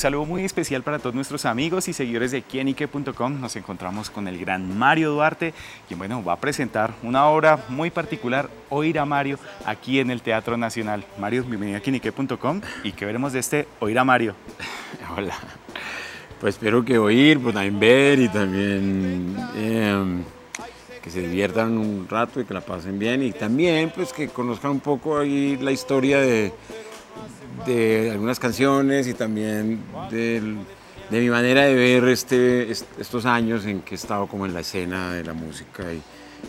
saludo muy especial para todos nuestros amigos y seguidores de quienique.com. Nos encontramos con el gran Mario Duarte, quien bueno, va a presentar una obra muy particular, Oír a Mario, aquí en el Teatro Nacional. Mario, bienvenido a quienique.com y qué veremos de este Oír a Mario. Hola. Pues espero que oír, pero también ver y también em, que se diviertan un rato y que la pasen bien y también pues que conozcan un poco ahí la historia de, de algunas canciones y también de mi manera de ver este, estos años en que he estado como en la escena de la música y,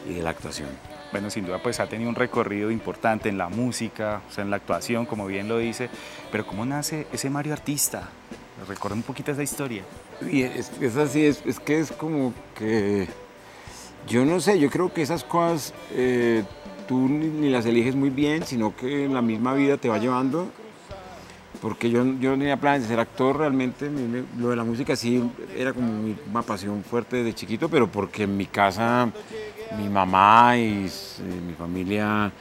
y de la actuación. Bueno, sin duda pues ha tenido un recorrido importante en la música, o sea, en la actuación, como bien lo dice, pero ¿cómo nace ese Mario artista? Recuerda un poquito esa historia. Y es, así, es, es, que es como que, yo no sé, yo creo que esas cosas eh, tú ni, las eliges muy bien, sino que la misma vida te va llevando. Porque yo, yo no tenía planes de ser actor realmente, lo de la música sí era como una pasión fuerte desde chiquito, pero porque en mi casa mi mamá y eh, mi familia,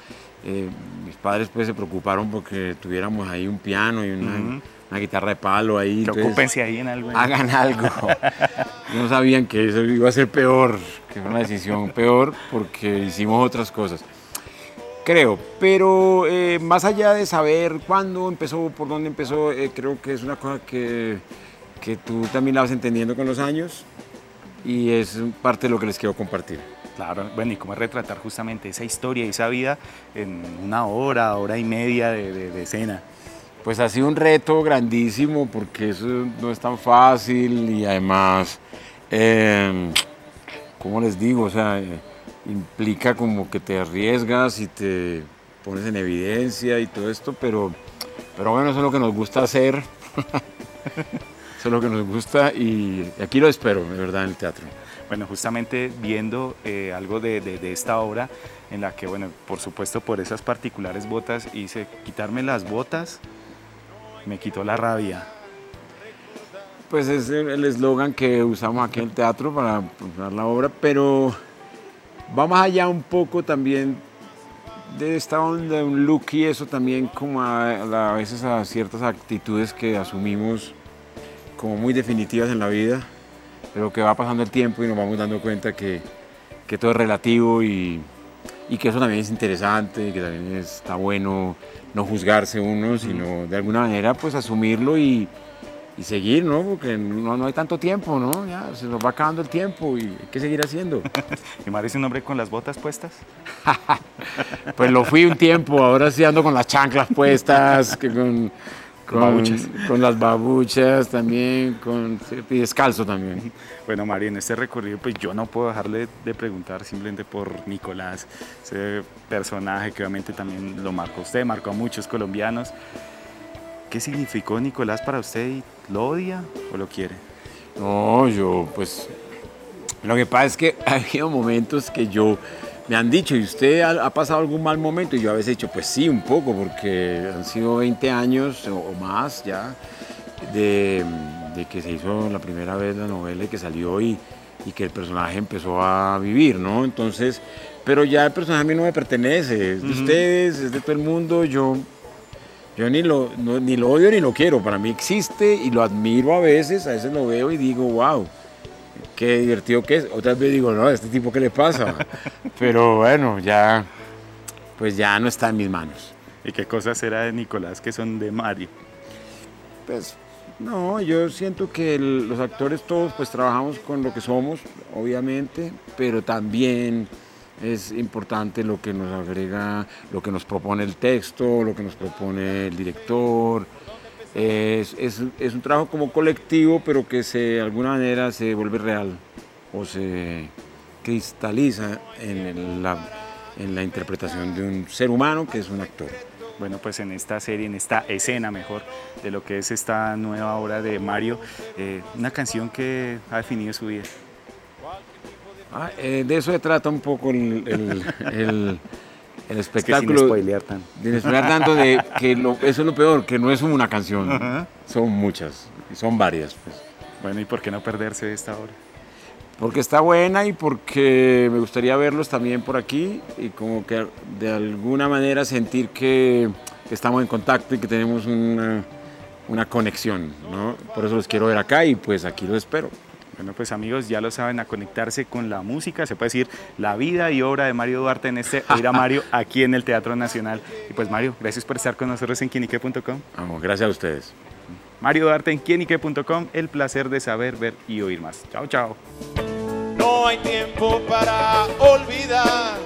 eh, mis padres pues se preocuparon porque tuviéramos ahí un piano y una una guitarra de palo ahí. Preocúpense ahí en algo. Hagan algo. no sabían que eso iba a ser peor, que fue una decisión peor porque hicimos otras cosas. Creo, pero eh, más allá de saber cuándo empezó, por dónde empezó, eh, creo que es una cosa que, que tú también la vas entendiendo con los años y es parte de lo que les quiero compartir. Claro, bueno, y cómo retratar justamente esa historia y esa vida en una hora, hora y media de, de, de escena. Pues ha sido un reto grandísimo porque eso no es tan fácil y además, eh, ¿cómo les digo? O sea, implica como que te arriesgas y te pones en evidencia y todo esto, pero, pero bueno, eso es lo que nos gusta hacer. eso es lo que nos gusta y aquí lo espero, de verdad, en el teatro. Bueno, justamente viendo eh, algo de, de, esta obra en la que, bueno, por supuesto por esas particulares botas hice quitarme las botas me quitó la rabia. Pues es el eslogan que usamos aquí en el teatro para promocionar la obra, pero vamos allá un poco también de esta onda, de un look y eso también como a, a, veces a ciertas actitudes que asumimos como muy definitivas en la vida, pero que va pasando el tiempo y nos vamos dando cuenta que, que todo es relativo y, y que eso también es interesante y que también está bueno no juzgarse uno, sino de alguna manera pues asumirlo y, y seguir, ¿no? Porque no, no, hay tanto tiempo, ¿no? Ya se nos va acabando el tiempo y hay que seguir haciendo. ¿Y parece un hombre con las botas puestas? pues lo fui un tiempo, ahora sí ando con las chanclas puestas, que con, con, con, las babuchas también, con, y descalzo también. Bueno, María, en este recorrido, pues yo no puedo dejarle de preguntar simplemente por Nicolás, ese personaje que obviamente también lo marcó usted, marcó a muchos colombianos. ¿Qué significó Nicolás para usted? ¿Lo odia o lo quiere? No, yo pues lo que pasa es que ha habido momentos que yo me han dicho, ¿y usted ha, pasado algún mal momento? Y yo a veces he dicho, pues sí, un poco, porque han sido 20 años o, más ya de, que se hizo la primera vez la novela y que salió y, y, que el personaje empezó a vivir, ¿no? Entonces, pero ya el personaje a mí no me pertenece, es de ustedes, es de todo el mundo, yo, yo ni, lo, ni lo odio ni lo quiero, para mí existe y lo admiro a veces, a veces lo veo y digo, wow qué divertido que es. Otras veces digo, no, ¿a este tipo qué le pasa? Pero bueno, ya, pues ya no está en mis manos. ¿Y qué cosas será de Nicolás que son de Mario? Pues no, yo siento que los actores todos pues trabajamos con lo que somos, obviamente, pero también es importante lo que nos agrega, lo que nos propone el texto, lo que nos propone el director, es, es, es, un trabajo como colectivo, pero que se, de alguna manera se vuelve real o se cristaliza en, la, en la interpretación de un ser humano que es un actor. Bueno, pues en esta serie, en esta escena mejor de lo que es esta nueva obra de Mario, eh, una canción que ha definido su vida. Ah, eh, de eso se trata un poco el, el el espectáculo. Es que sin spoilear tanto. Sin spoilear tanto de que lo, eso es lo peor, que no es una canción, son muchas, son varias. Pues. Bueno, ¿y por qué no perderse esta obra? Porque está buena y porque me gustaría verlos también por aquí y como que de alguna manera sentir que, estamos en contacto y que tenemos una, una conexión, ¿no? Por eso los quiero ver acá y pues aquí los espero. Bueno, pues amigos, ya lo saben, a conectarse con la música, se puede decir la vida y obra de Mario Duarte en este Oír a Mario aquí en el Teatro Nacional. Y pues Mario, gracias por estar con nosotros en quienique.com. Vamos, gracias a ustedes. Mario Duarte en quienique.com, el placer de saber, ver y oír más. Chao, chao. No hay tiempo para olvidar